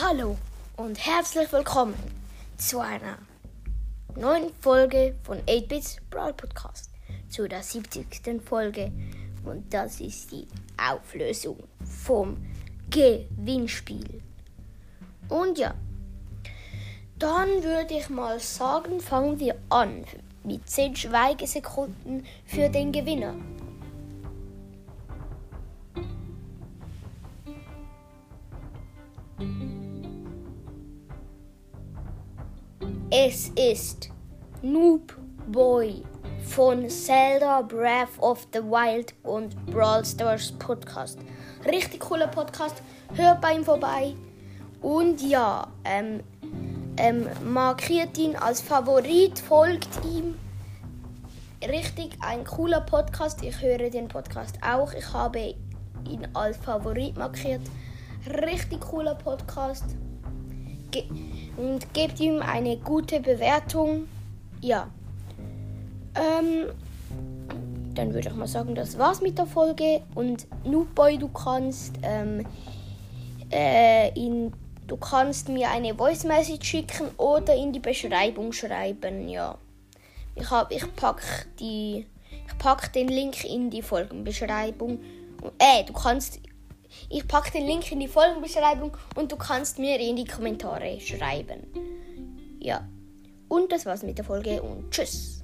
Hallo und herzlich willkommen zu einer neuen Folge von 8-Bits Brawl Podcast. Zu der 70. Folge und das ist die Auflösung vom Gewinnspiel. Und ja, dann würde ich mal sagen, fangen wir an mit 10 Schweigesekunden für den Gewinner. Es ist Noob Boy von Zelda Breath of the Wild und Brawl Stars Podcast. Richtig cooler Podcast. Hört bei ihm vorbei. Und ja, ähm, ähm, markiert ihn als Favorit, folgt ihm. Richtig ein cooler Podcast. Ich höre den Podcast auch. Ich habe ihn als Favorit markiert. Richtig cooler Podcast. Ge und gebt ihm eine gute Bewertung. Ja. Ähm, dann würde ich mal sagen, das war's mit der Folge. Und Noobboy, du kannst ähm, äh, in, du kannst mir eine Voice Message schicken oder in die Beschreibung schreiben. Ja. Ich hab, ich pack die, ich pack den Link in die Folgenbeschreibung. Äh, du kannst ich packe den Link in die Folgenbeschreibung und du kannst mir in die Kommentare schreiben. Ja. Und das war's mit der Folge und tschüss.